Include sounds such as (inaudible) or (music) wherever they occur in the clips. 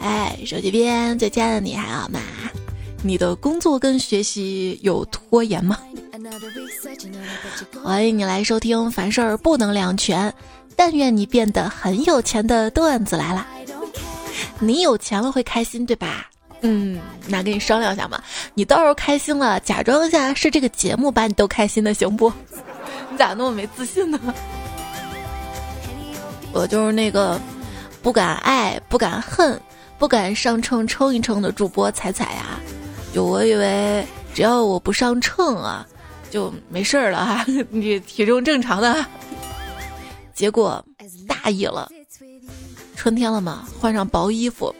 哎，手机边最亲爱的你还好吗？你的工作跟学习有拖延吗？欢迎你来收听，凡事不能两全，但愿你变得很有钱的段子来了。你有钱了会开心对吧？嗯，那跟你商量一下嘛，你到时候开心了，假装一下是这个节目把你逗开心的，行不？你咋那么没自信呢？我就是那个不敢爱、不敢恨、不敢上秤称一称的主播彩彩呀。就我以为只要我不上秤啊，就没事儿了哈，(laughs) 你体重正常的。结果大意了，春天了嘛，换上薄衣服。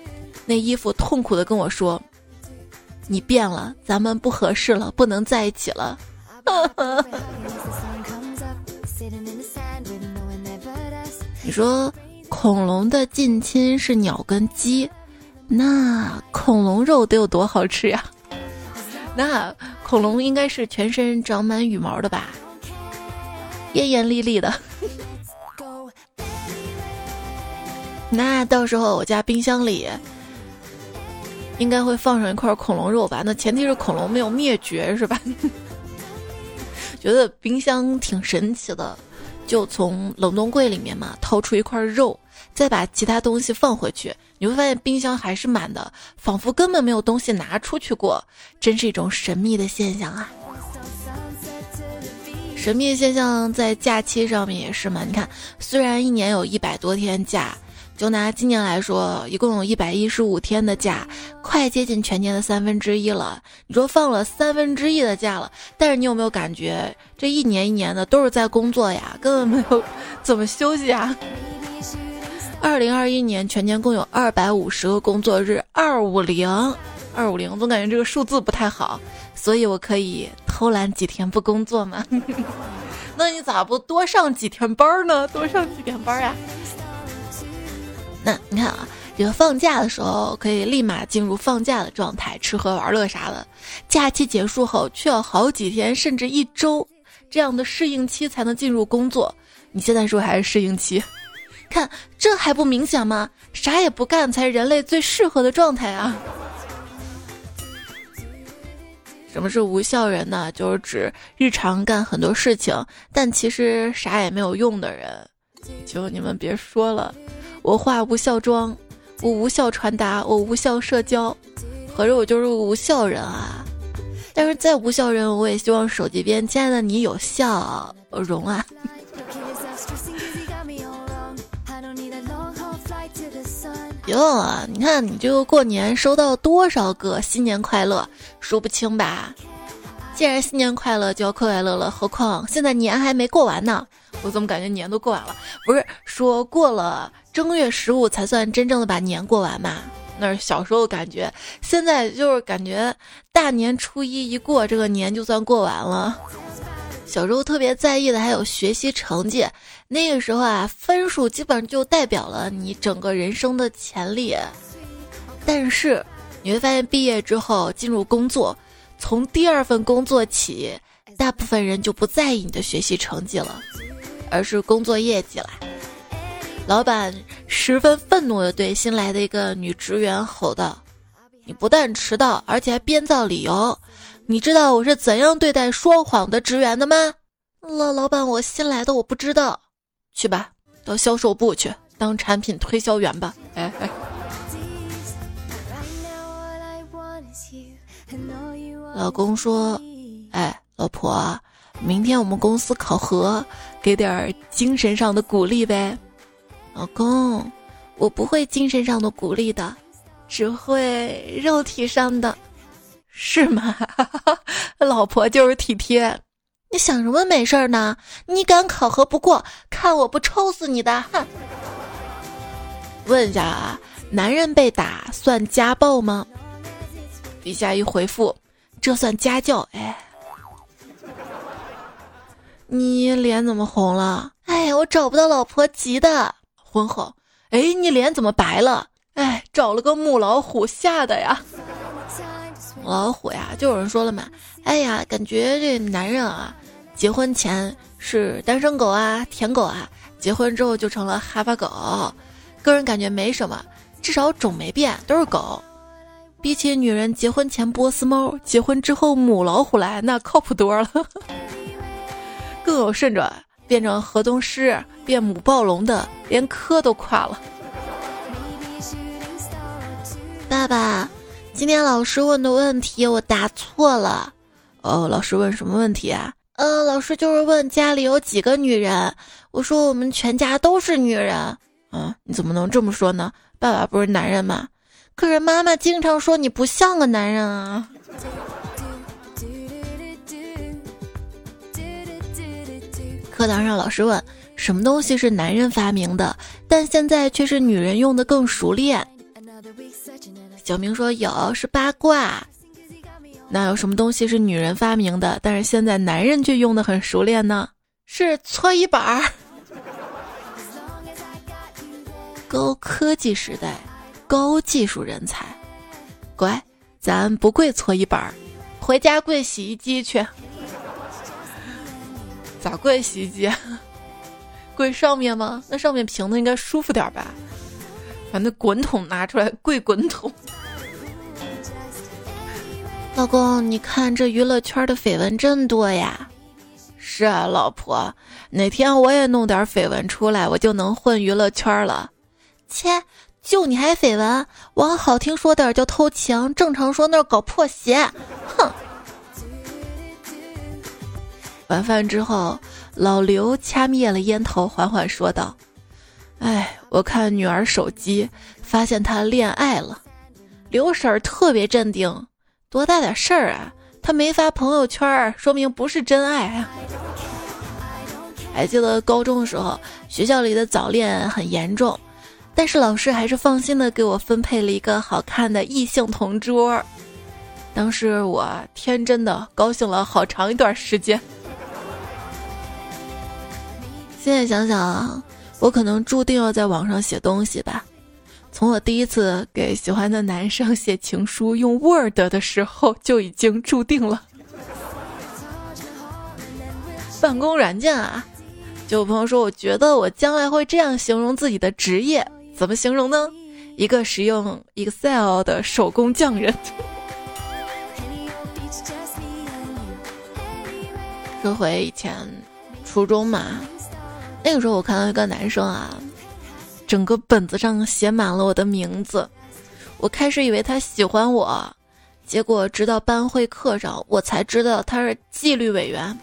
那衣服痛苦的跟我说：“你变了，咱们不合适了，不能在一起了。” (laughs) 说恐龙的近亲是鸟跟鸡，那恐龙肉得有多好吃呀？那恐龙应该是全身长满羽毛的吧？艳艳丽丽的。那到时候我家冰箱里。应该会放上一块恐龙肉吧？那前提是恐龙没有灭绝，是吧？觉得冰箱挺神奇的，就从冷冻柜里面嘛掏出一块肉，再把其他东西放回去，你会发现冰箱还是满的，仿佛根本没有东西拿出去过，真是一种神秘的现象啊！神秘现象在假期上面也是嘛？你看，虽然一年有一百多天假。就拿今年来说，一共有一百一十五天的假，快接近全年的三分之一了。你说放了三分之一的假了，但是你有没有感觉这一年一年的都是在工作呀，根本没有怎么休息啊？二零二一年全年共有二百五十个工作日，二五零，二五零，总感觉这个数字不太好，所以我可以偷懒几天不工作吗？(laughs) 那你咋不多上几天班呢？多上几天班呀？那你看啊，这个放假的时候可以立马进入放假的状态，吃喝玩乐啥的。假期结束后，却要好几天甚至一周这样的适应期才能进入工作。你现在是不是还是适应期？看这还不明显吗？啥也不干才是人类最适合的状态啊！什么是无效人呢？就是指日常干很多事情，但其实啥也没有用的人。求你们别说了。我化无效妆，我无效传达，我无效社交，合着我就是无效人啊！但是再无效人，我也希望手机边亲爱的你有效容啊！(laughs) 哟啊！你看你这个过年收到多少个新年快乐，数不清吧？既然新年快乐就要快快乐乐，何况现在年还没过完呢？我怎么感觉年都过完了？不是说过了正月十五才算真正的把年过完嘛？那是小时候感觉，现在就是感觉大年初一一过，这个年就算过完了。小时候特别在意的还有学习成绩，那个时候啊，分数基本上就代表了你整个人生的潜力。但是你会发现，毕业之后进入工作，从第二份工作起，大部分人就不在意你的学习成绩了。而是工作业绩了。老板十分愤怒地对新来的一个女职员吼道：“你不但迟到，而且还编造理由。你知道我是怎样对待说谎的职员的吗？”老老板，我新来的，我不知道。去吧，到销售部去当产品推销员吧。哎哎。老公说：“哎，老婆。”明天我们公司考核，给点精神上的鼓励呗。老公，我不会精神上的鼓励的，只会肉体上的，是吗？(laughs) 老婆就是体贴。你想什么美事儿呢？你敢考核不过，看我不抽死你的！哼。问一下啊，男人被打算家暴吗？底下一回复，这算家教。哎。你脸怎么红了？哎呀，我找不到老婆，急的。婚后，哎，你脸怎么白了？哎，找了个母老虎，吓的呀。母老虎呀，就有人说了嘛，哎呀，感觉这男人啊，结婚前是单身狗啊，舔狗啊，结婚之后就成了哈巴狗。个人感觉没什么，至少种没变，都是狗。比起女人结婚前波斯猫，结婚之后母老虎来，那靠谱多了。(laughs) 更有甚者，变成河东狮、变母暴龙的，连科都跨了。爸爸，今天老师问的问题我答错了。哦，老师问什么问题啊？呃，老师就是问家里有几个女人。我说我们全家都是女人。嗯，你怎么能这么说呢？爸爸不是男人吗？可是妈妈经常说你不像个男人啊。课堂上老师问什么东西是男人发明的，但现在却是女人用的更熟练。小明说有是八卦。那有什么东西是女人发明的，但是现在男人却用的很熟练呢？是搓衣板儿。(laughs) 高科技时代。高技术人才，乖，咱不跪搓衣板儿，回家跪洗衣机去。咋跪洗衣机？(laughs) 跪上面吗？那上面平的应该舒服点吧？把那滚筒拿出来跪滚筒。(laughs) 老公，你看这娱乐圈的绯闻真多呀。是啊，老婆，哪天我也弄点绯闻出来，我就能混娱乐圈了。切。就你还绯闻，往好听说点叫偷情，正常说那搞破鞋。哼！晚饭之后，老刘掐灭了烟头，缓缓说道：“哎，我看女儿手机，发现她恋爱了。”刘婶儿特别镇定：“多大点事儿啊？她没发朋友圈，说明不是真爱啊。”还记得高中的时候，学校里的早恋很严重。但是老师还是放心的给我分配了一个好看的异性同桌，当时我天真的高兴了好长一段时间。现在想想，我可能注定要在网上写东西吧。从我第一次给喜欢的男生写情书用 Word 的时候，就已经注定了。办公软件啊，就有朋友说，我觉得我将来会这样形容自己的职业。怎么形容呢？一个使用 Excel 的手工匠人。(laughs) 说回以前初中嘛，那个时候我看到一个男生啊，整个本子上写满了我的名字。我开始以为他喜欢我，结果直到班会课上，我才知道他是纪律委员。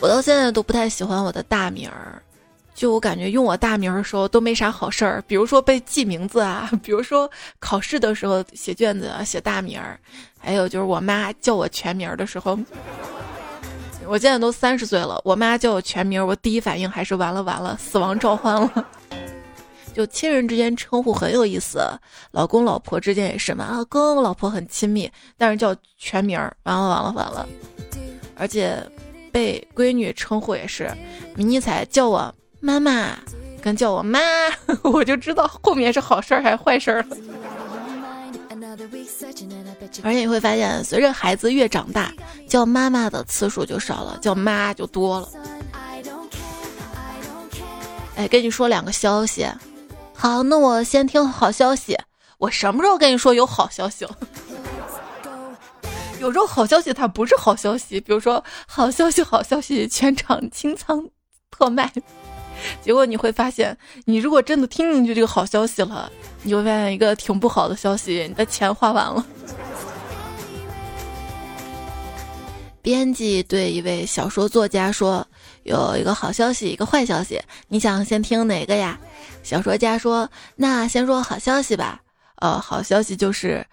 我到现在都不太喜欢我的大名儿。就我感觉用我大名的时候都没啥好事儿，比如说被记名字啊，(laughs) 比如说考试的时候写卷子写大名儿，还有就是我妈叫我全名儿的时候，我现在都三十岁了，我妈叫我全名，我第一反应还是完了完了，死亡召唤了。(laughs) 就亲人之间称呼很有意思，老公老婆之间也是嘛，跟老婆很亲密，但是叫全名，完了完了完了。而且被闺女称呼也是，迷你彩叫我。妈妈，跟叫我妈，(laughs) 我就知道后面是好事儿还是坏事儿了。而且你会发现，随着孩子越长大，叫妈妈的次数就少了，叫妈就多了。哎，跟你说两个消息。好，那我先听好消息。我什么时候跟你说有好消息了？(laughs) 有时候好消息它不是好消息，比如说好消息，好消息，全场清仓特卖。结果你会发现，你如果真的听进去这个好消息了，你会发现一个挺不好的消息，你的钱花完了。编辑对一位小说作家说：“有一个好消息，一个坏消息，你想先听哪个呀？”小说家说：“那先说好消息吧。呃，好消息就是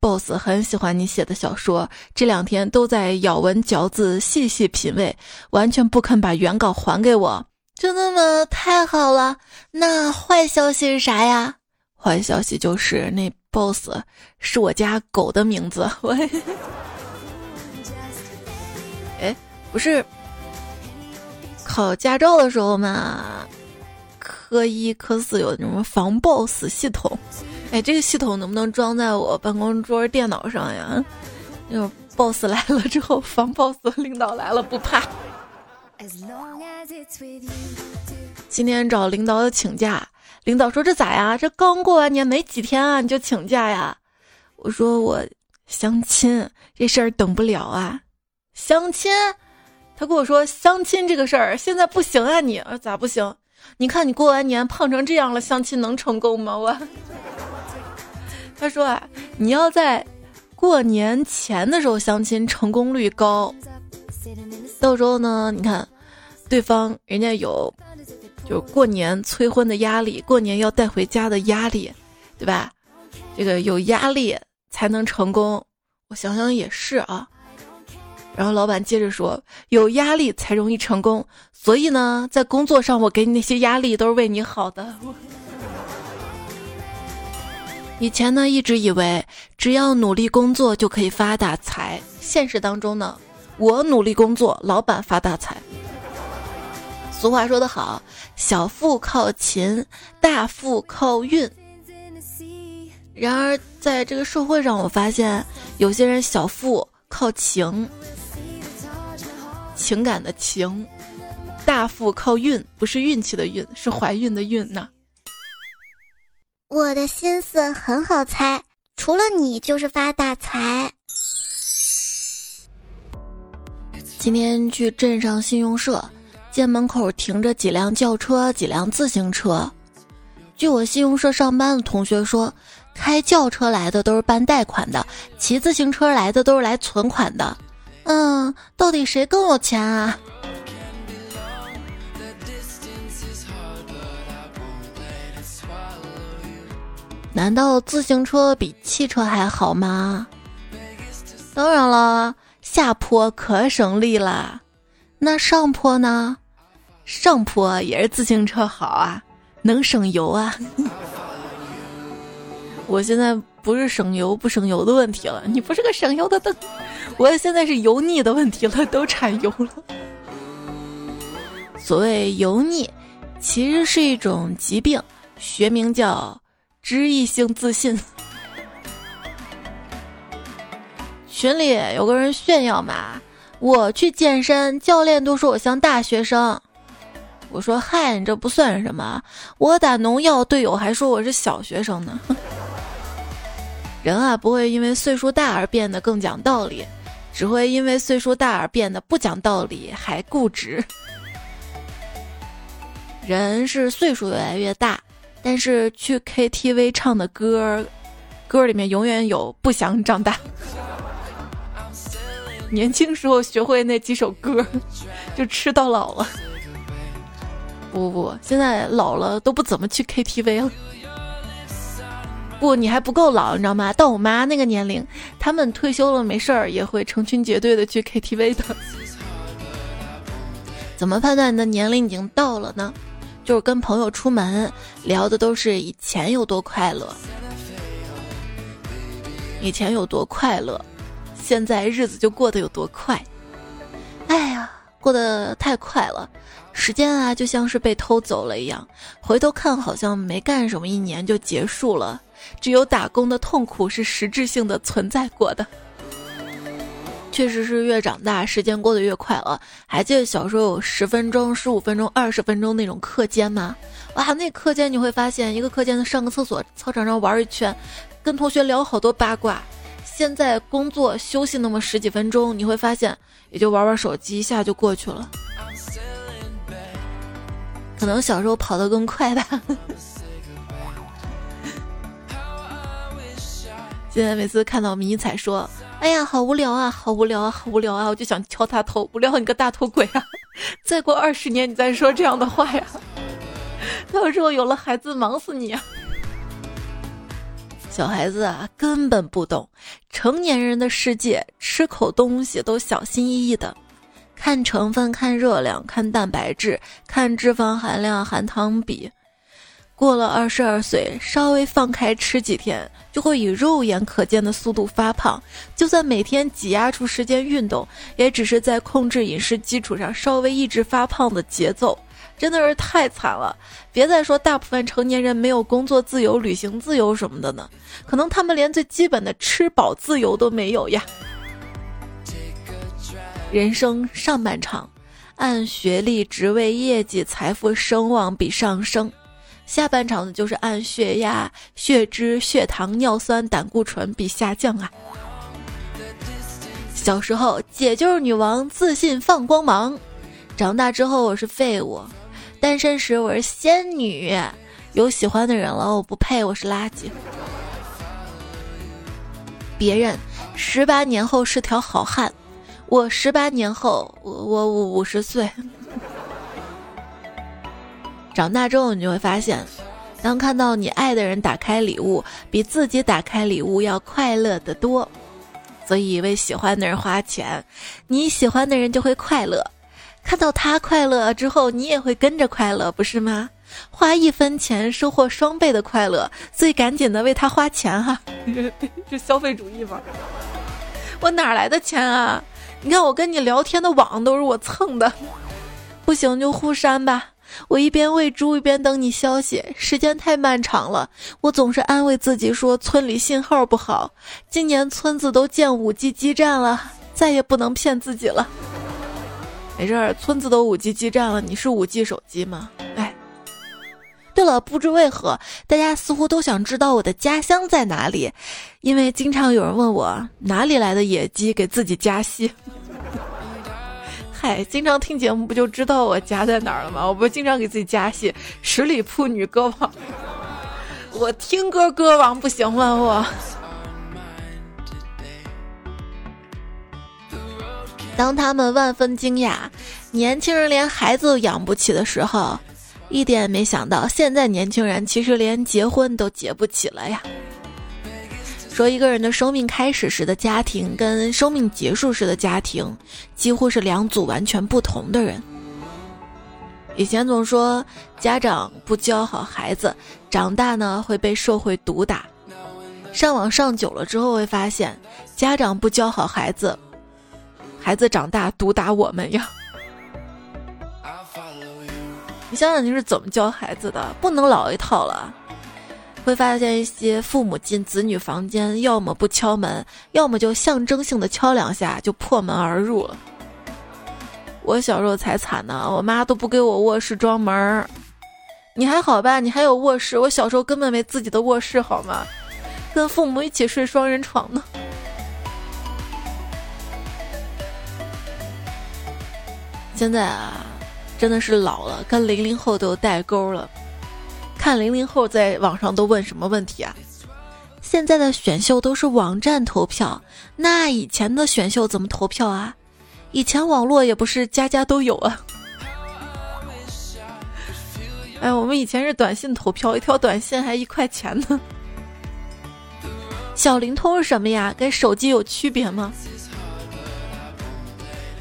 ，boss 很喜欢你写的小说，这两天都在咬文嚼字，细细品味，完全不肯把原稿还给我。”真的吗？太好了！那坏消息是啥呀？坏消息就是那 boss 是我家狗的名字。喂，(laughs) 不是考驾照的时候嘛，科一、科四有什么防 boss 系统？哎，这个系统能不能装在我办公桌电脑上呀？就 boss 来了之后防 boss，领导来了不怕。今天找领导请假，领导说这咋呀？这刚过完年没几天啊，你就请假呀？我说我相亲这事儿等不了啊，相亲。他跟我说相亲这个事儿现在不行啊，你啊咋不行？你看你过完年胖成这样了，相亲能成功吗？我。(laughs) 他说啊，你要在过年前的时候相亲，成功率高。到时候呢，你看，对方人家有，就过年催婚的压力，过年要带回家的压力，对吧？这个有压力才能成功。我想想也是啊。然后老板接着说：“有压力才容易成功，所以呢，在工作上我给你那些压力都是为你好的。以前呢，一直以为只要努力工作就可以发大财。现实当中呢，我努力工作，老板发大财。俗话说得好，小富靠勤，大富靠运。然而在这个社会上，我发现有些人小富靠情。”情感的情，大富靠运，不是运气的运，是怀孕的孕呢。我的心思很好猜，除了你就是发大财。今天去镇上信用社，见门口停着几辆轿车，几辆自行车。据我信用社上班的同学说，开轿车来的都是办贷款的，骑自行车来的都是来存款的。嗯，到底谁更有钱啊？难道自行车比汽车还好吗？当然了，下坡可省力了。那上坡呢？上坡也是自行车好啊，能省油啊。(laughs) 我现在不是省油不省油的问题了，你不是个省油的灯。我现在是油腻的问题了，都产油了。所谓油腻，其实是一种疾病，学名叫脂溢性自信。群里有个人炫耀嘛，我去健身，教练都说我像大学生。我说嗨，你这不算什么，我打农药，队友还说我是小学生呢。人啊，不会因为岁数大而变得更讲道理。只会因为岁数大而变得不讲道理，还固执。人是岁数越来越大，但是去 KTV 唱的歌，歌里面永远有不想长大。(laughs) 年轻时候学会那几首歌，就吃到老了。不不不，现在老了都不怎么去 KTV 了。不，你还不够老，你知道吗？到我妈那个年龄，他们退休了没事儿也会成群结队的去 KTV 的。怎么判断你的年龄已经到了呢？就是跟朋友出门聊的都是以前有多快乐，以前有多快乐，现在日子就过得有多快。过得太快了，时间啊就像是被偷走了一样，回头看好像没干什么，一年就结束了。只有打工的痛苦是实质性的存在过的，确实是越长大时间过得越快了。还记得小时候有十分钟、十五分钟、二十分钟那种课间吗？哇，那课间你会发现一个课间上个厕所，操场上玩一圈，跟同学聊好多八卦。现在工作休息那么十几分钟，你会发现也就玩玩手机，一下就过去了。可能小时候跑得更快吧。(laughs) 现在每次看到迷彩说：“哎呀，好无聊啊，好无聊啊，好无聊啊！”我就想敲他头，无聊你个大头鬼啊！(laughs) 再过二十年你再说这样的话呀，(laughs) 到时候有了孩子忙死你啊！小孩子啊，根本不懂成年人的世界，吃口东西都小心翼翼的，看成分、看热量、看蛋白质、看脂肪含量、含糖比。过了二十二岁，稍微放开吃几天，就会以肉眼可见的速度发胖。就算每天挤压出时间运动，也只是在控制饮食基础上稍微抑制发胖的节奏，真的是太惨了。别再说大部分成年人没有工作自由、旅行自由什么的呢，可能他们连最基本的吃饱自由都没有呀。人生上半场，按学历、职位、业绩、财富、声望比上升；下半场呢，就是按血压、血脂、血糖、尿酸、胆固醇比下降啊。小时候，姐就是女王，自信放光芒；长大之后，我是废物；单身时，我是仙女；有喜欢的人了，我不配，我是垃圾。别人十八年后是条好汉，我十八年后，我我五十岁。长大之后，你就会发现，当看到你爱的人打开礼物，比自己打开礼物要快乐的多。所以为喜欢的人花钱，你喜欢的人就会快乐。看到他快乐之后，你也会跟着快乐，不是吗？花一分钱收获双倍的快乐，所以赶紧的为他花钱哈！(laughs) 这消费主义吗？我哪来的钱啊？你看我跟你聊天的网都是我蹭的，不行就互删吧。我一边喂猪一边等你消息，时间太漫长了。我总是安慰自己说村里信号不好，今年村子都建五 G 基站了，再也不能骗自己了。没事儿，村子都五 G 基站了，你是五 G 手机吗？哎，对了，不知为何，大家似乎都想知道我的家乡在哪里，因为经常有人问我哪里来的野鸡给自己加戏。嗨，经常听节目不就知道我家在哪儿了吗？我不经常给自己加戏，十里铺女歌王，(laughs) 我听歌歌王不行吗？我。当他们万分惊讶，年轻人连孩子都养不起的时候，一点也没想到，现在年轻人其实连结婚都结不起了呀。说一个人的生命开始时的家庭跟生命结束时的家庭，几乎是两组完全不同的人。以前总说家长不教好孩子，长大呢会被社会毒打。上网上久了之后会发现，家长不教好孩子，孩子长大毒打我们呀。你想想你是怎么教孩子的？不能老一套了。会发现一些父母进子女房间，要么不敲门，要么就象征性的敲两下就破门而入了。我小时候才惨呢，我妈都不给我卧室装门儿。你还好吧？你还有卧室，我小时候根本没自己的卧室，好吗？跟父母一起睡双人床呢。现在啊，真的是老了，跟零零后都有代沟了。看零零后在网上都问什么问题啊？现在的选秀都是网站投票，那以前的选秀怎么投票啊？以前网络也不是家家都有啊。(laughs) 哎，我们以前是短信投票，一条短信还一块钱呢。小灵通是什么呀？跟手机有区别吗？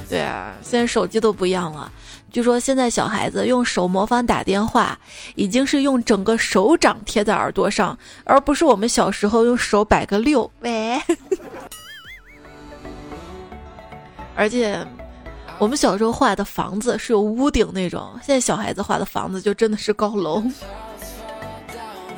对啊，现在手机都不一样了。据说现在小孩子用手模仿打电话，已经是用整个手掌贴在耳朵上，而不是我们小时候用手摆个六。喂，(laughs) 而且我们小时候画的房子是有屋顶那种，现在小孩子画的房子就真的是高楼。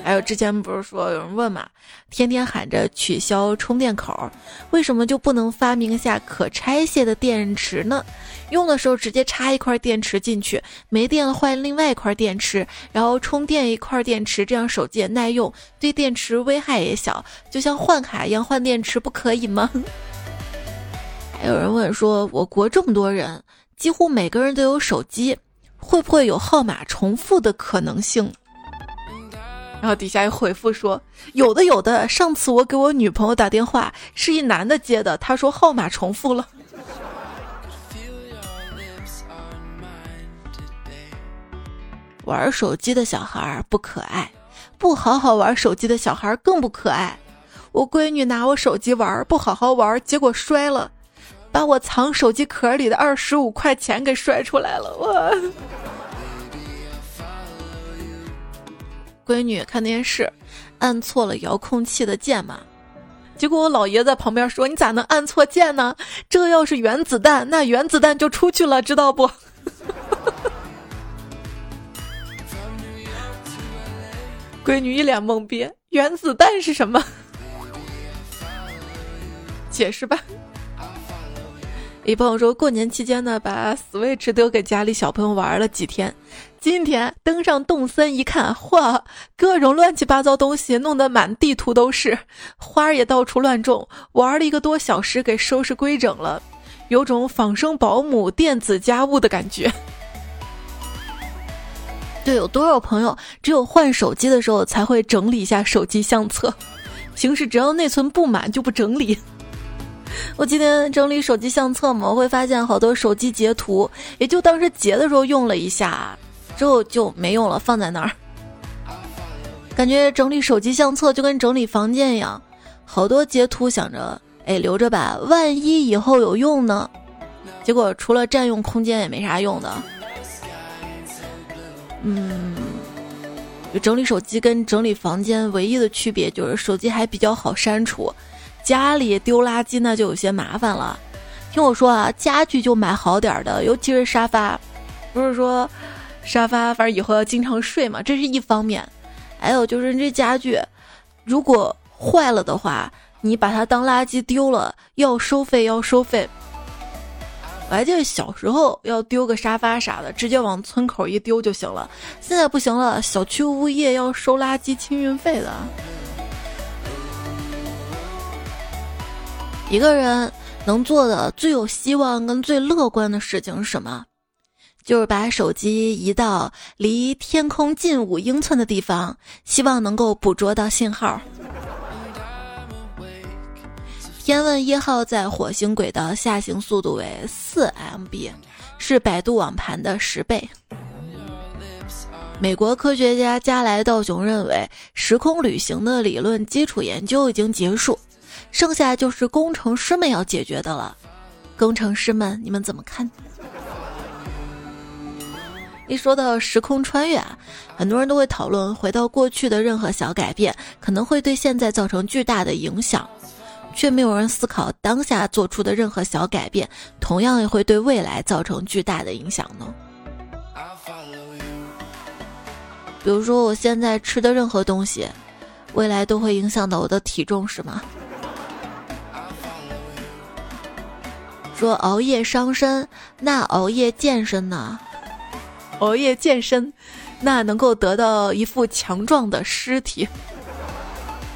还有之前不是说有人问嘛，天天喊着取消充电口，为什么就不能发明下可拆卸的电池呢？用的时候直接插一块电池进去，没电了换另外一块电池，然后充电一块电池，这样手机也耐用，对电池危害也小，就像换卡一样换电池，不可以吗？(laughs) 还有人问说，我国这么多人，几乎每个人都有手机，会不会有号码重复的可能性？然后底下又回复说，有的有的，上次我给我女朋友打电话，是一男的接的，他说号码重复了。玩手机的小孩不可爱，不好好玩手机的小孩更不可爱。我闺女拿我手机玩，不好好玩，结果摔了，把我藏手机壳里的二十五块钱给摔出来了。我闺女看电视，按错了遥控器的键嘛，结果我姥爷在旁边说：“你咋能按错键呢？这要是原子弹，那原子弹就出去了，知道不？” (laughs) 闺女一脸懵逼，原子弹是什么？解释吧。一朋友说过年期间呢，把 Switch 丢给家里小朋友玩了几天，今天登上动森一看，嚯，各种乱七八糟东西弄得满地图都是，花儿也到处乱种，玩了一个多小时给收拾规整了，有种仿生保姆电子家务的感觉。(laughs) 对，有多少朋友只有换手机的时候才会整理一下手机相册，平时只要内存不满就不整理。(laughs) 我今天整理手机相册嘛，我会发现好多手机截图，也就当时截的时候用了一下，之后就没用了，放在那儿。感觉整理手机相册就跟整理房间一样，好多截图想着，哎，留着吧，万一以后有用呢？结果除了占用空间也没啥用的。嗯，整理手机跟整理房间唯一的区别就是手机还比较好删除，家里丢垃圾那就有些麻烦了。听我说啊，家具就买好点的，尤其是沙发，不是说沙发反正以后要经常睡嘛，这是一方面。还有就是这家具如果坏了的话，你把它当垃圾丢了要收费，要收费。我还记得小时候要丢个沙发啥的，直接往村口一丢就行了。现在不行了，小区物业要收垃圾清运费的。一个人能做的最有希望跟最乐观的事情是什么？就是把手机移到离天空近五英寸的地方，希望能够捕捉到信号。天问一号在火星轨道下行速度为四 MB，是百度网盘的十倍。美国科学家加莱道雄认为，时空旅行的理论基础研究已经结束，剩下就是工程师们要解决的了。工程师们，你们怎么看？一说到时空穿越啊，很多人都会讨论，回到过去的任何小改变，可能会对现在造成巨大的影响。却没有人思考当下做出的任何小改变，同样也会对未来造成巨大的影响呢。比如说，我现在吃的任何东西，未来都会影响到我的体重，是吗？说熬夜伤身，那熬夜健身呢？熬夜健身，那能够得到一副强壮的尸体。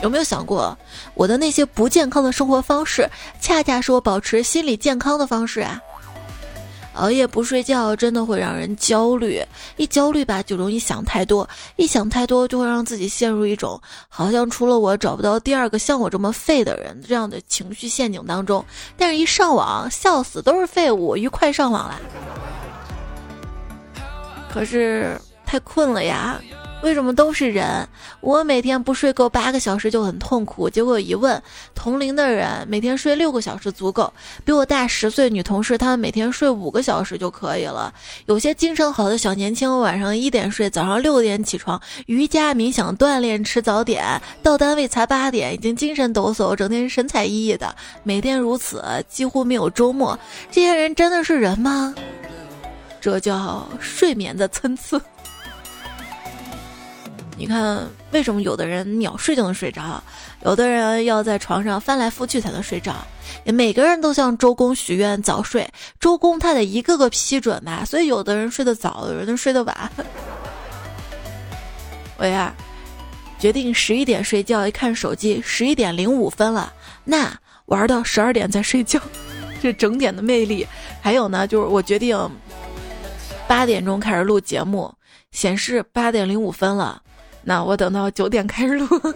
有没有想过，我的那些不健康的生活方式，恰恰是我保持心理健康的方式啊！熬夜不睡觉真的会让人焦虑，一焦虑吧就容易想太多，一想太多就会让自己陷入一种好像除了我找不到第二个像我这么废的人这样的情绪陷阱当中。但是，一上网笑死，都是废物，愉快上网啦！可是太困了呀。为什么都是人？我每天不睡够八个小时就很痛苦。结果一问，同龄的人每天睡六个小时足够。比我大十岁女同事，她们每天睡五个小时就可以了。有些精神好的小年轻，晚上一点睡，早上六点起床，瑜伽、冥想、锻炼、吃早点，到单位才八点，已经精神抖擞，整天神采奕奕的，每天如此，几乎没有周末。这些人真的是人吗？这叫睡眠的参差。(laughs) 你看，为什么有的人秒睡就能睡着，有的人要在床上翻来覆去才能睡着？每个人都向周公许愿早睡，周公他得一个个批准吧，所以有的人睡得早，有人睡得晚。我呀，决定十一点睡觉，一看手机十一点零五分了，那玩到十二点再睡觉，这整点的魅力。还有呢，就是我决定八点钟开始录节目，显示八点零五分了。那我等到九点开始录。(laughs)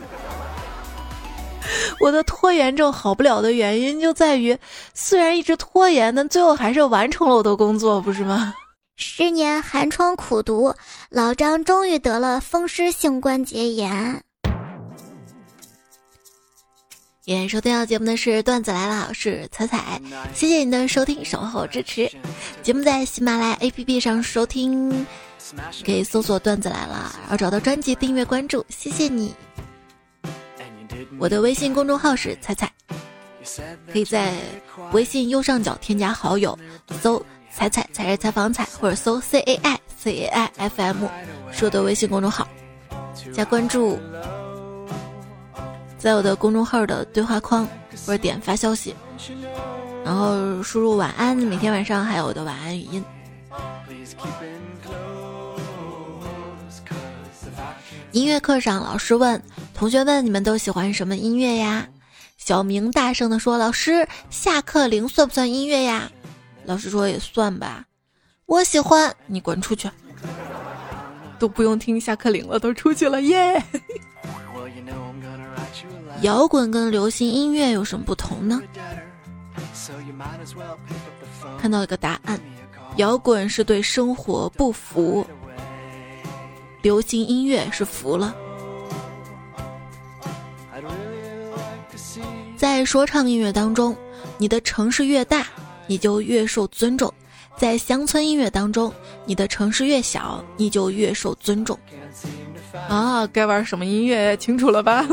我的拖延症好不了的原因就在于，虽然一直拖延，但最后还是完成了我的工作，不是吗？十年寒窗苦读，老张终于得了风湿性关节炎。演收听到节目的是段子来了，我是彩彩，谢谢你的收听，守候支持。节目在喜马拉雅 APP 上收听。可以搜索“段子来了”，然后找到专辑订阅关注，谢谢你。我的微信公众号是彩彩，可以在微信右上角添加好友，搜“彩彩才是采访彩”或者搜 “c a i c a i f m”，是我的微信公众号，加关注，在我的公众号的对话框或者点发消息，然后输入晚安，每天晚上还有我的晚安语音。音乐课上，老师问同学们：“你们都喜欢什么音乐呀？”小明大声地说：“老师，下课铃算不算音乐呀？”老师说：“也算吧。”我喜欢你滚出去，(laughs) 都不用听下课铃了，都出去了耶。摇滚跟流行音乐有什么不同呢？看到一个答案：摇滚是对生活不服，流行音乐是服了。在说唱音乐当中，你的城市越大，你就越受尊重。在乡村音乐当中，你的城市越小，你就越受尊重。啊，该玩什么音乐清楚了吧？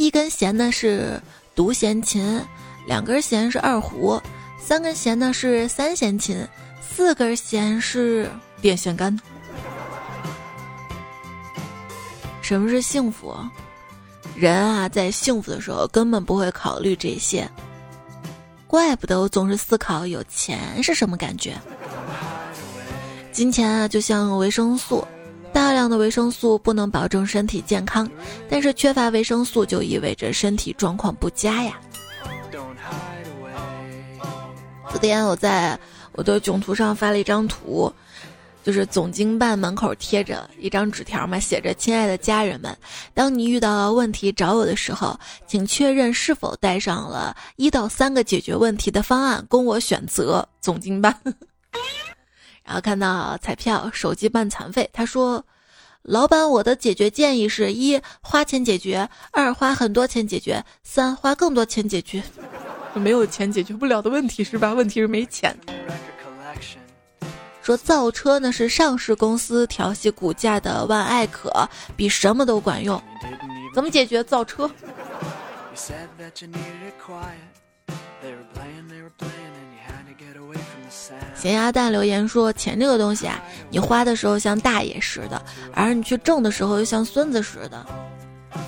一根弦呢是独弦琴，两根弦是二胡，三根弦呢是三弦琴，四根弦是电线杆。什么是幸福？人啊，在幸福的时候根本不会考虑这些。怪不得我总是思考有钱是什么感觉。金钱啊，就像维生素，大量的维生素不能保证身体健康，但是缺乏维生素就意味着身体状况不佳呀。昨天我在我的囧图上发了一张图。就是总经办门口贴着一张纸条嘛，写着：“亲爱的家人们，当你遇到问题找我的时候，请确认是否带上了一到三个解决问题的方案供我选择。”总经办。然后看到彩票手机办残废，他说：“老板，我的解决建议是一花钱解决，二花很多钱解决，三花更多钱解决。没有钱解决不了的问题是吧？问题是没钱。”说造车呢是上市公司调戏股价的万艾可，比什么都管用。怎么解决造车？咸鸭蛋留言说：钱这个东西啊，你花的时候像大爷似的，而你去挣的时候又像孙子似的。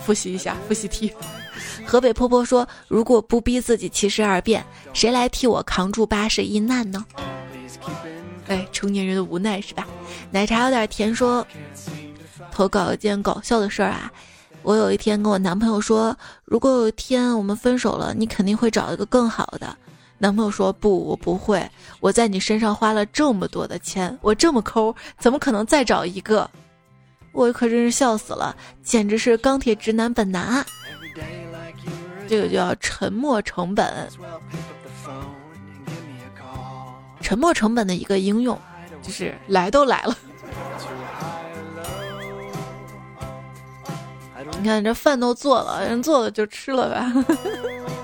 复习一下，复习题。(laughs) 河北婆婆说：如果不逼自己七十二变，谁来替我扛住八十一难呢？哎，成年人的无奈是吧？奶茶有点甜，说投稿一件搞笑的事儿啊。我有一天跟我男朋友说，如果有一天我们分手了，你肯定会找一个更好的。男朋友说不，我不会。我在你身上花了这么多的钱，我这么抠，怎么可能再找一个？我可真是笑死了，简直是钢铁直男本男啊！这个叫沉没成本。沉没成本的一个应用，就是来都来了。你看这饭都做了，人做了就吃了吧。(laughs)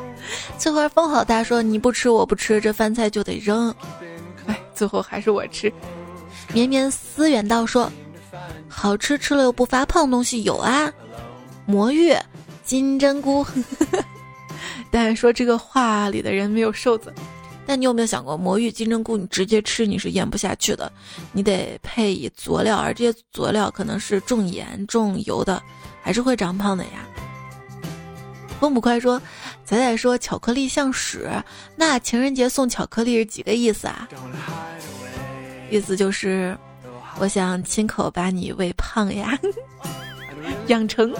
翠花风好大，说你不吃我不吃，这饭菜就得扔。哎，最后还是我吃。绵绵思远道说，好吃吃了又不发胖东西有啊，魔芋、金针菇。(laughs) 但是说这个话里的人没有瘦子。但你有没有想过，魔芋、金针菇你直接吃你是咽不下去的，你得配以佐料，而这些佐料可能是重盐重油的，还是会长胖的呀。风捕快说，仔仔说巧克力像屎，那情人节送巧克力是几个意思啊？意思就是我想亲口把你喂胖呀，(laughs) 养成。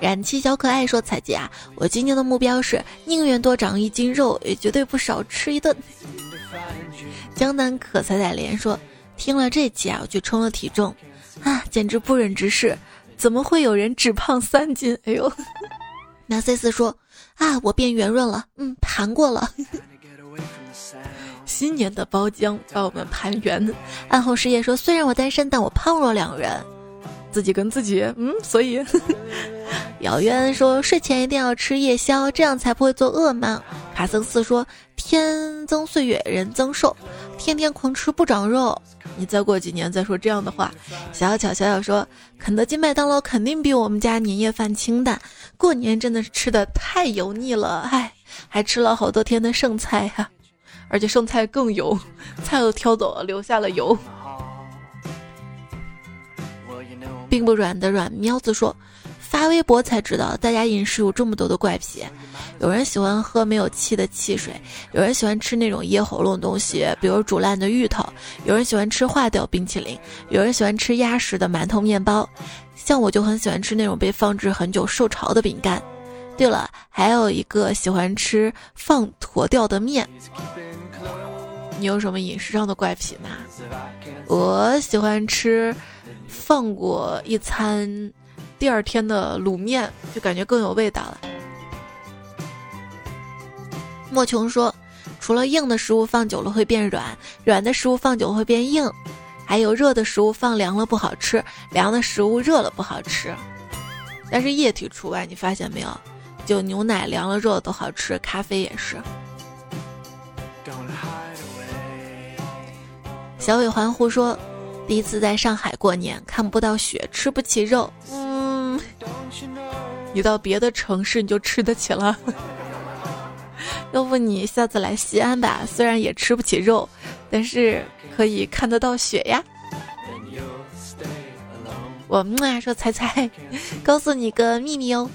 燃气小可爱说：“彩姐啊，我今年的目标是宁愿多长一斤肉，也绝对不少吃一顿。”江南可彩彩莲说：“听了这期啊，我去称了体重，啊，简直不忍直视，怎么会有人只胖三斤？哎呦！(laughs) ”那 C 四说：“啊，我变圆润了，嗯，盘过了。(laughs) 新年的包浆把我们盘圆。”暗后事业说：“虽然我单身，但我胖若两人。”自己跟自己，嗯，所以，姚渊说睡前一定要吃夜宵，这样才不会做噩梦。卡森斯说天增岁月人增寿，天天狂吃不长肉。你再过几年再说这样的话。小巧小小说肯德基麦当劳肯定比我们家年夜饭清淡，过年真的是吃的太油腻了，(laughs) 唉，还吃了好多天的剩菜呀，而且剩菜更油，(laughs) 菜都挑走了，留下了油。并不软的软喵子说：“发微博才知道，大家饮食有这么多的怪癖。有人喜欢喝没有气的汽水，有人喜欢吃那种噎喉咙的东西，比如煮烂的芋头；有人喜欢吃化掉冰淇淋，有人喜欢吃压实的馒头、面包。像我就很喜欢吃那种被放置很久受潮的饼干。对了，还有一个喜欢吃放坨掉的面。你有什么饮食上的怪癖吗？我喜欢吃放过一餐第二天的卤面，就感觉更有味道了。莫琼说，除了硬的食物放久了会变软，软的食物放久会变硬，还有热的食物放凉了不好吃，凉的食物热了不好吃。但是液体除外，你发现没有？就牛奶凉了热了都好吃，咖啡也是。小伟环湖说：“第一次在上海过年，看不到雪，吃不起肉。嗯，你到别的城市你就吃得起了。(laughs) 要不你下次来西安吧，虽然也吃不起肉，但是可以看得到雪呀。”我们啊说猜猜，(laughs) 告诉你个秘密哦。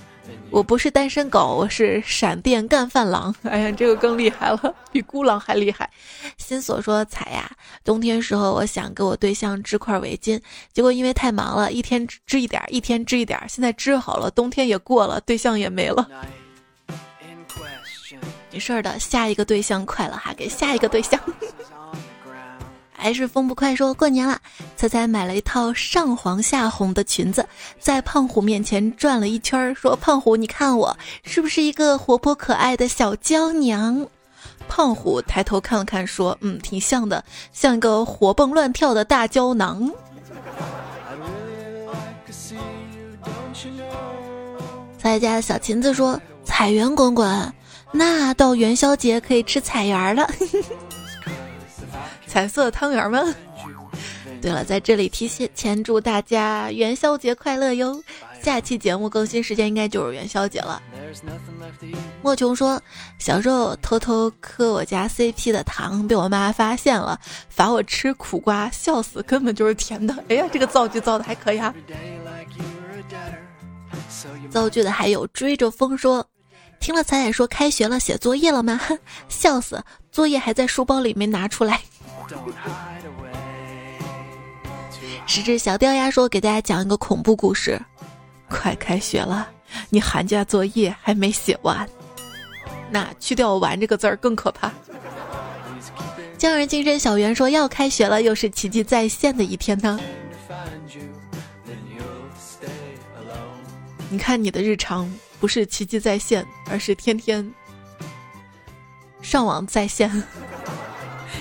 我不是单身狗，我是闪电干饭狼。(laughs) 哎呀，这个更厉害了，比孤狼还厉害。心所说彩呀，冬天时候我想给我对象织块围巾，结果因为太忙了，一天织一点，一天织一点，现在织好了，冬天也过了，对象也没了。没事的，下一个对象快了哈，给下一个对象。(laughs) 还是风不快说过年了，猜猜买了一套上黄下红的裙子，在胖虎面前转了一圈，说：“胖虎，你看我是不是一个活泼可爱的小娇娘？”胖虎抬头看了看，说：“嗯，挺像的，像个活蹦乱跳的大胶囊。” (laughs) 在家的小琴子说：“彩圆滚滚，那到元宵节可以吃彩圆了。” (laughs) 彩色汤圆吗？对了，在这里提前祝大家元宵节快乐哟！下期节目更新时间应该就是元宵节了。莫琼说，小时候偷偷磕我家 CP 的糖，被我妈发现了，罚我吃苦瓜，笑死，根本就是甜的。哎呀，这个造句造的还可以啊！造句的还有追着风说。听了彩彩说开学了，写作业了吗？(laughs) 笑死，作业还在书包里没拿出来。十只小掉牙说给大家讲一个恐怖故事。快开学了，你寒假作业还没写完，那去掉“完”这个字儿更可怕。匠人精神小圆说要开学了，又是奇迹再现的一天呢。你看你的日常。不是奇迹在线，而是天天上网在线，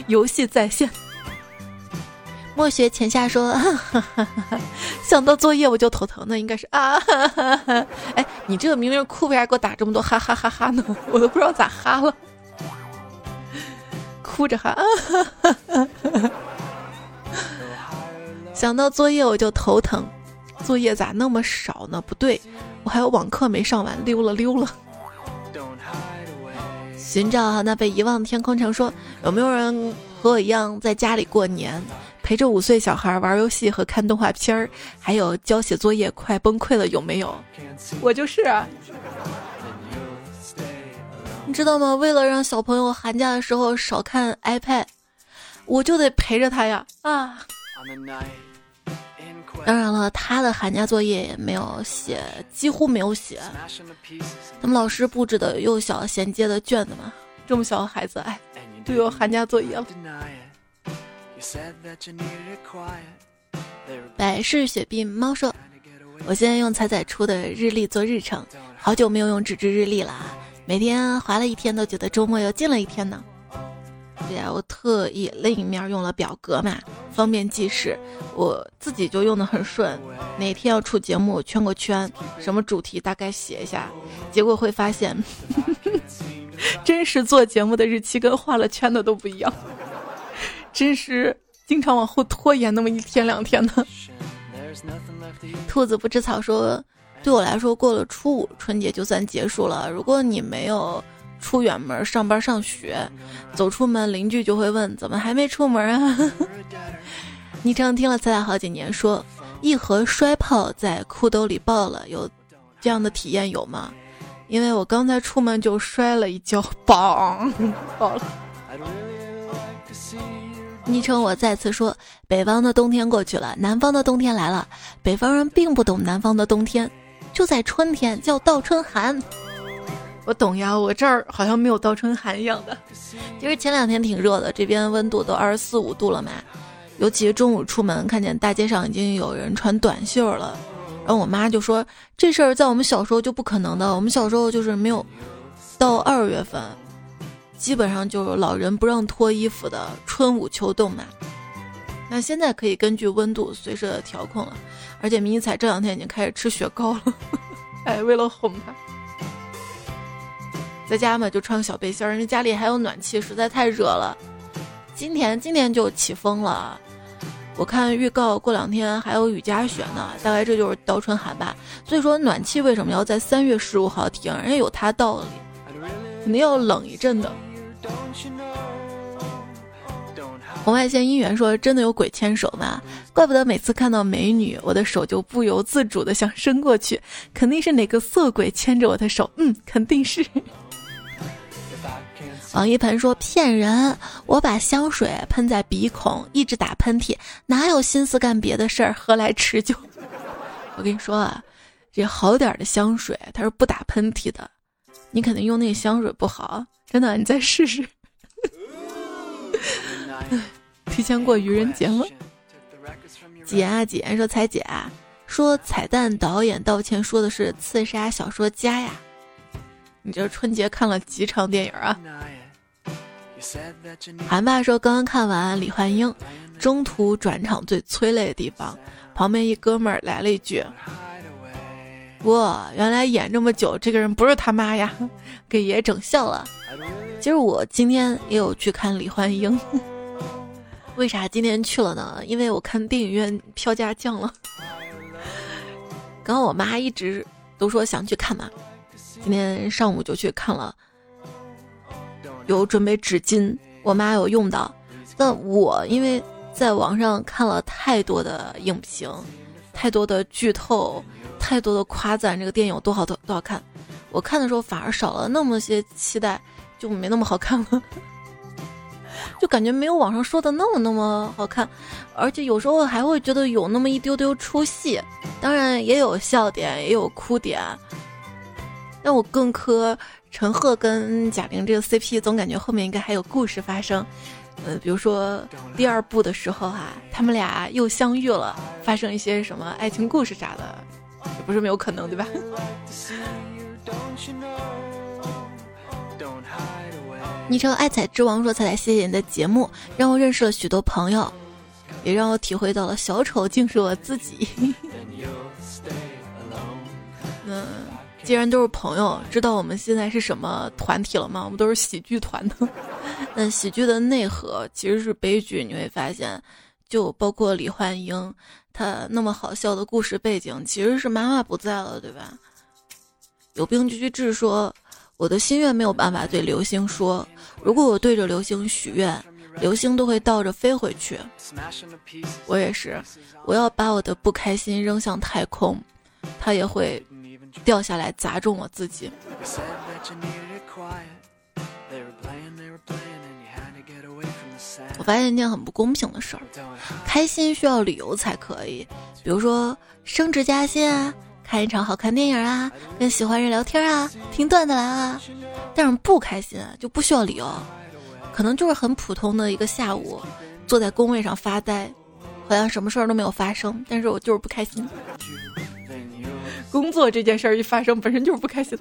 游戏在线。墨学浅夏说：“想到作业我就头疼，那应该是 (laughs) 啊。”哎，你这个明明哭，为啥给我打这么多哈哈哈哈呢？我都不知道咋哈了，哭着哈。想到作业我就头疼，作业咋那么少呢？不对。我还有网课没上完，溜了溜了。寻找那被遗忘的天空常说，有没有人和我一样在家里过年，陪着五岁小孩玩游戏和看动画片儿，还有教写作业快崩溃了？有没有？我就是。你知道吗？为了让小朋友寒假的时候少看 iPad，我就得陪着他呀啊。当然了，他的寒假作业也没有写，几乎没有写。他们老师布置的幼小衔接的卷子嘛，这么小的孩子，哎，都有寒假作业了。百事雪碧猫说：“我现在用彩彩出的日历做日程，好久没有用纸质日历了，每天划了一天都觉得周末又近了一天呢。”对呀，我特意另一面用了表格嘛，方便记事。我自己就用的很顺，哪天要出节目圈个圈，什么主题大概写一下，结果会发现，(laughs) 真实做节目的日期跟画了圈的都不一样，真是经常往后拖延那么一天两天的。兔子不吃草说，对我来说过了初五春节就算结束了。如果你没有。出远门上班上学，走出门邻居就会问怎么还没出门啊？(laughs) 昵称听了咱俩好几年，说一盒摔炮在裤兜里爆了，有这样的体验有吗？因为我刚才出门就摔了一跤，嘣，爆了。昵称我再次说，北方的冬天过去了，南方的冬天来了。北方人并不懂南方的冬天，就在春天叫倒春寒。我懂呀，我这儿好像没有倒春寒一样的。其实前两天挺热的，这边温度都二十四五度了嘛。尤其中午出门，看见大街上已经有人穿短袖了。然后我妈就说：“这事儿在我们小时候就不可能的，我们小时候就是没有到二月份，基本上就是老人不让脱衣服的春捂秋冻嘛。那现在可以根据温度随时的调控了，而且迷彩这两天已经开始吃雪糕了，(laughs) 哎，为了哄他。”在家嘛，就穿个小背心儿，因为家里还有暖气，实在太热了。今天今天就起风了，我看预告过两天还有雨夹雪呢，大概这就是倒春寒吧。所以说暖气为什么要在三月十五号停？人家有它道理，肯定要冷一阵的。红外线姻缘说：“真的有鬼牵手吗？怪不得每次看到美女，我的手就不由自主的想伸过去，肯定是哪个色鬼牵着我的手。嗯，肯定是。”王一盆说：“骗人！我把香水喷在鼻孔，一直打喷嚏，哪有心思干别的事儿？何来持久？” (laughs) 我跟你说啊，这好点的香水它是不打喷嚏的，你肯定用那个香水不好，真的，你再试试。(laughs) 提前过愚人节了。姐啊姐说：“彩姐啊，说彩蛋导演道歉，说的是刺杀小说家呀。你这春节看了几场电影啊？”韩爸说：“刚刚看完李焕英，中途转场最催泪的地方，旁边一哥们儿来了一句：‘哇，原来演这么久，这个人不是他妈呀！’给爷整笑了。其实我今天也有去看李焕英，(laughs) 为啥今天去了呢？因为我看电影院票价降了。刚刚我妈一直都说想去看嘛，今天上午就去看了。”有准备纸巾，我妈有用到。但我因为在网上看了太多的影评，太多的剧透，太多的夸赞这个电影有多好多多好看，我看的时候反而少了那么些期待，就没那么好看了，(laughs) 就感觉没有网上说的那么那么好看，而且有时候还会觉得有那么一丢丢出戏，当然也有笑点，也有哭点，但我更磕。陈赫跟贾玲这个 CP 总感觉后面应该还有故事发生，呃，比如说第二部的时候哈，他们俩又相遇了，发生一些什么爱情故事啥的，也不是没有可能，对吧？(laughs) 昵称爱彩之王说：“彩彩，谢谢你的节目，让我认识了许多朋友，也让我体会到了小丑竟是我自己。(laughs) ”嗯。既然都是朋友，知道我们现在是什么团体了吗？我们都是喜剧团的。(laughs) 那喜剧的内核其实是悲剧，你会发现，就包括李焕英，她那么好笑的故事背景，其实是妈妈不在了，对吧？有病就去治。说我的心愿没有办法对流星说，如果我对着流星许愿，流星都会倒着飞回去。我也是，我要把我的不开心扔向太空，它也会。掉下来砸中我自己。我发现一件很不公平的事儿，开心需要理由才可以，比如说升职加薪啊，看一场好看电影啊，跟喜欢人聊天啊，听段子来啊。但是不开心就不需要理由，可能就是很普通的一个下午，坐在工位上发呆，好像什么事儿都没有发生，但是我就是不开心。工作这件事儿一发生，本身就是不开心，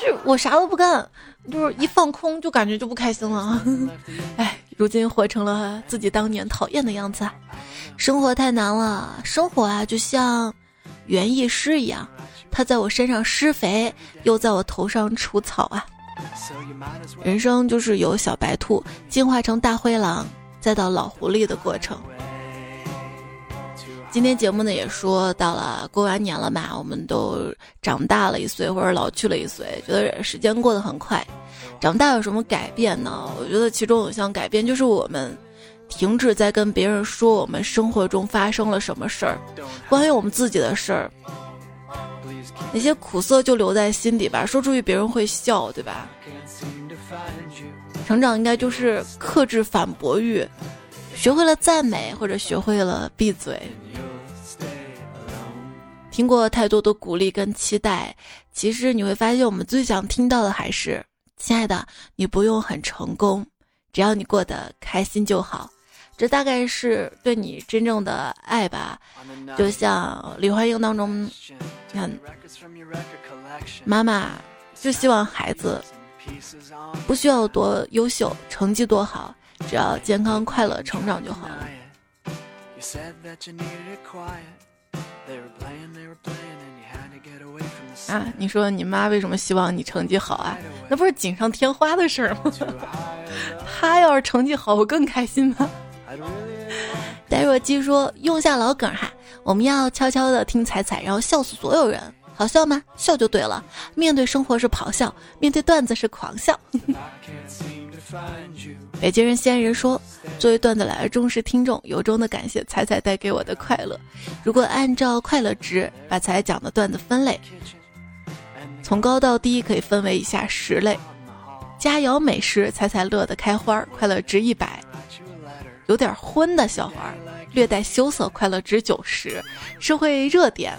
就我啥都不干，就是一放空就感觉就不开心了。(laughs) 哎，如今活成了自己当年讨厌的样子，生活太难了。生活啊，就像园艺师一样，他在我身上施肥，又在我头上除草啊。人生就是由小白兔进化成大灰狼，再到老狐狸的过程。今天节目呢也说到了过完年了嘛，我们都长大了一岁或者老去了一岁，觉得时间过得很快。长大有什么改变呢？我觉得其中有一项改变就是我们停止在跟别人说我们生活中发生了什么事儿，关于我们自己的事儿，那些苦涩就留在心底吧，说出去别人会笑，对吧？成长应该就是克制反驳欲，学会了赞美或者学会了闭嘴。听过太多的鼓励跟期待，其实你会发现，我们最想听到的还是“亲爱的，你不用很成功，只要你过得开心就好。”这大概是对你真正的爱吧。就像《李焕英》当中，你看妈妈就希望孩子不需要多优秀，成绩多好，只要健康快乐成长就好了。啊，你说你妈为什么希望你成绩好啊？那不是锦上添花的事儿吗？她要是成绩好，我更开心吗？戴若基说：“用下老梗哈，我们要悄悄的听彩彩，然后笑死所有人。好笑吗？笑就对了。面对生活是咆哮，面对段子是狂笑。(laughs) ”北京人、西安人说：“作为段子来的忠实听众，由衷的感谢彩彩带给我的快乐。如果按照快乐值把彩讲的段子分类。”从高到低可以分为以下十类：佳肴美食，彩彩乐得开花，快乐值一百；有点荤的笑话，略带羞涩，快乐值九十；社会热点，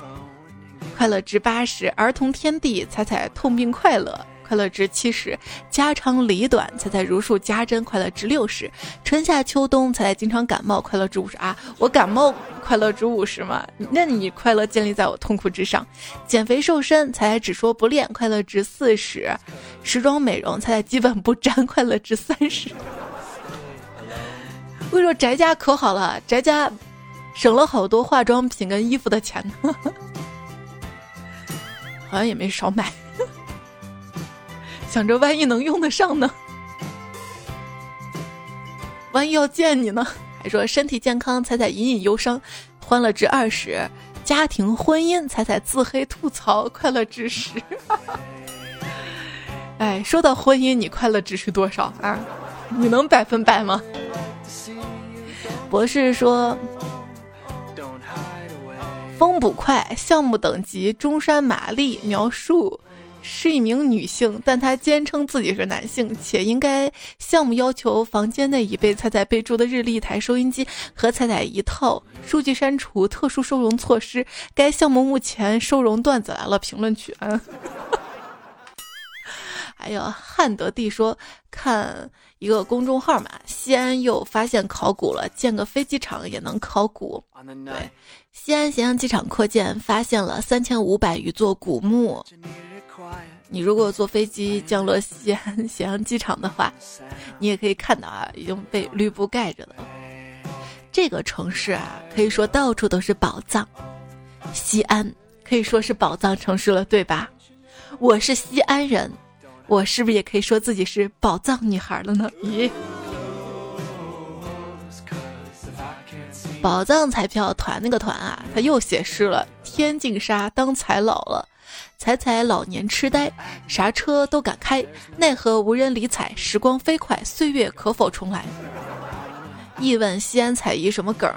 快乐值八十；儿童天地，彩彩痛并快乐。快乐值七十，家长里短，彩彩如数家珍，快乐值六十。春夏秋冬，彩彩经常感冒，快乐值五十啊！我感冒，快乐值五十吗？那你快乐建立在我痛苦之上。减肥瘦身，彩彩只说不练，快乐值四十。时装美容，彩彩基本不沾，快乐值三十。我跟你说，宅家可好了，宅家省了好多化妆品跟衣服的钱呢，(laughs) 好像也没少买。想着万一能用得上呢？万一要见你呢？还说身体健康，彩彩隐隐忧伤，欢乐值二十；家庭婚姻，彩彩自黑吐槽，快乐值十。哎，说到婚姻，你快乐值是多少啊？你能百分百吗？博士说，风捕快项目等级中山玛丽描述。是一名女性，但她坚称自己是男性，且应该项目要求房间内已被彩彩备注的日历、台收音机和彩彩一套数据删除，特殊收容措施。该项目目前收容段子来了评论区。(laughs) 还有汉德帝说，看一个公众号嘛，西安又发现考古了，建个飞机场也能考古。对，西安咸阳机场扩建，发现了三千五百余座古墓。你如果坐飞机降落西安咸阳机场的话，你也可以看到啊，已经被绿布盖着了。这个城市啊，可以说到处都是宝藏。西安可以说是宝藏城市了，对吧？我是西安人，我是不是也可以说自己是宝藏女孩了呢？咦，宝藏彩票团那个团啊，他又写诗了：天净沙当彩老了。彩彩老年痴呆，啥车都敢开，奈何无人理睬。时光飞快，岁月可否重来？一问西安彩姨什么梗？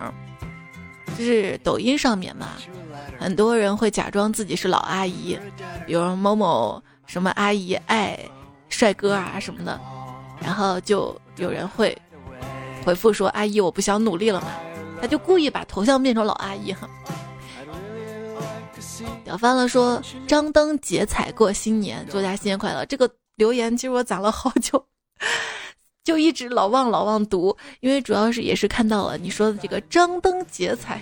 就是抖音上面嘛，很多人会假装自己是老阿姨，比如某某什么阿姨爱帅哥啊什么的，然后就有人会回复说：“阿姨，我不想努力了嘛。”他就故意把头像变成老阿姨哈。小翻了说：“张灯结彩过新年，作家新年快乐。”这个留言其实我攒了好久，就一直老忘老忘读，因为主要是也是看到了你说的这个张灯结彩。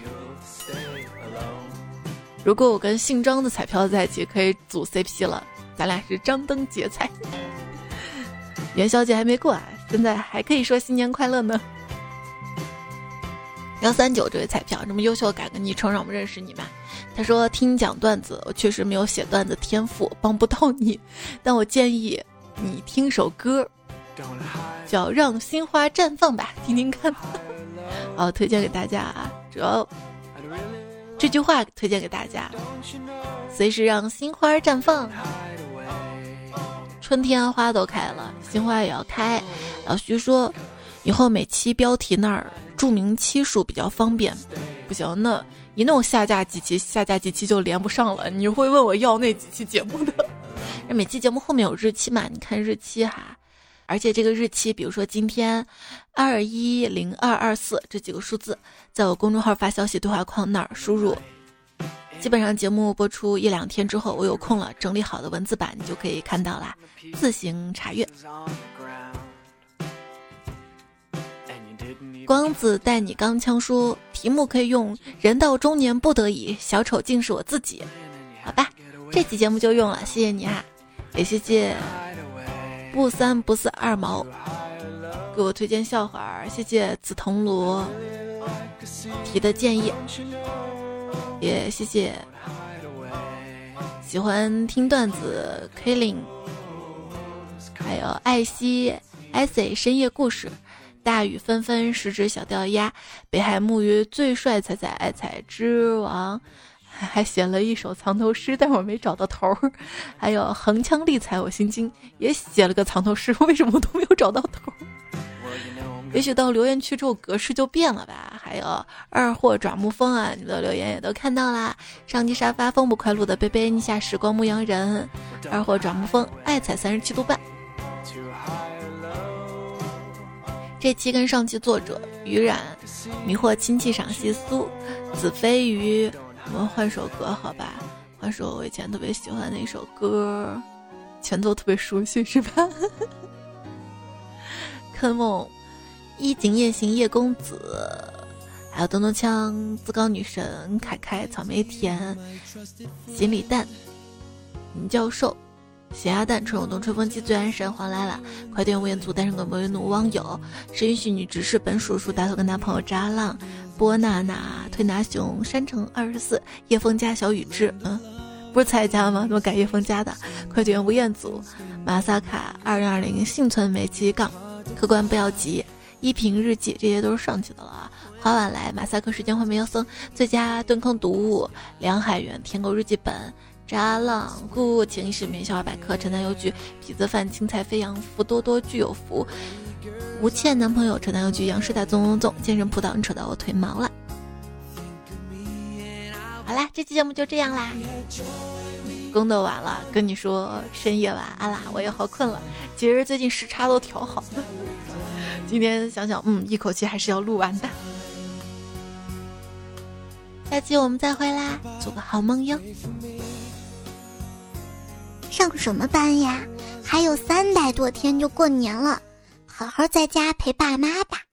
如果我跟姓张的彩票在一起，可以组 CP 了，咱俩是张灯结彩。元宵节还没过啊，现在还可以说新年快乐呢。幺三九这位彩票这么优秀，改个昵称让我们认识你吧。他说：“听你讲段子，我确实没有写段子天赋，帮不到你。但我建议你听首歌，叫《让心花绽放》吧，听听看。(laughs) 好，推荐给大家啊。主要这句话推荐给大家：随时让心花绽放。春天花都开了，心花也要开。老徐说，以后每期标题那儿注明期数比较方便。不行，那。”一弄下架几期，下架几期就连不上了。你会问我要那几期节目的？(laughs) 那每期节目后面有日期嘛？你看日期哈，而且这个日期，比如说今天二一零二二四这几个数字，在我公众号发消息对话框那儿输入。基本上节目播出一两天之后，我有空了，整理好的文字版你就可以看到啦，自行查阅。光子带你钢枪说，题目可以用“人到中年不得已，小丑竟是我自己”，好吧，这期节目就用了，谢谢你哈，也谢谢不三不四二毛给我推荐笑话，谢谢紫藤萝提的建议，也谢谢喜欢听段子 Killing，还有艾希 S 深夜故事。大雨纷纷，十只小钓鸭，北海木鱼最帅，彩彩爱彩之王，(laughs) 还写了一首藏头诗，但我没找到头儿。(laughs) 还有横枪立彩，我心惊，也写了个藏头诗，为什么都没有找到头？(laughs) 也许到留言区之后格式就变了吧。还有二货爪木风啊，你的留言也都看到啦。上机沙发风不快路的贝贝，逆下时光牧羊人，二货爪木风，爱彩三十七度半。这期跟上期作者于冉迷惑亲戚赏析苏子飞鱼，我们换首歌好吧？换首我以前特别喜欢的一首歌，前奏特别熟悉是吧？(laughs) 柯梦衣锦夜行叶公子，还有咚咚锵自高女神凯凯草莓甜锦鲤蛋尹教授。咸鸭蛋，陈永东吹风机，最安神黄来了，快点吴彦祖，单身狗不为怒，网友谁允许你直视本叔叔，大头跟男朋友扎浪，波娜娜，推拿熊，山城二十四，叶枫家小雨之，嗯，不是蔡家吗？怎么改叶枫家的？快点吴彦祖，马萨卡二零二零，幸存煤气杠，客官不要急，一瓶日记，这些都是上期的了啊。花晚来，马赛克时间画面妖僧，最佳蹲坑读物，梁海源，舔狗日记本。扎浪顾情史名笑话百科，陈南邮局痞子饭青菜飞扬福多多具有福，吴倩男朋友陈南邮局杨世代纵纵纵健身葡萄，你扯到我腿毛了。好啦，这期节目就这样啦，工作完了，跟你说深夜晚安啦，我也好困了。其实最近时差都调好了，(laughs) 今天想想，嗯，一口气还是要录完的。下期我们再会啦，做个好梦哟。上什么班呀？还有三百多天就过年了，好好在家陪爸妈吧。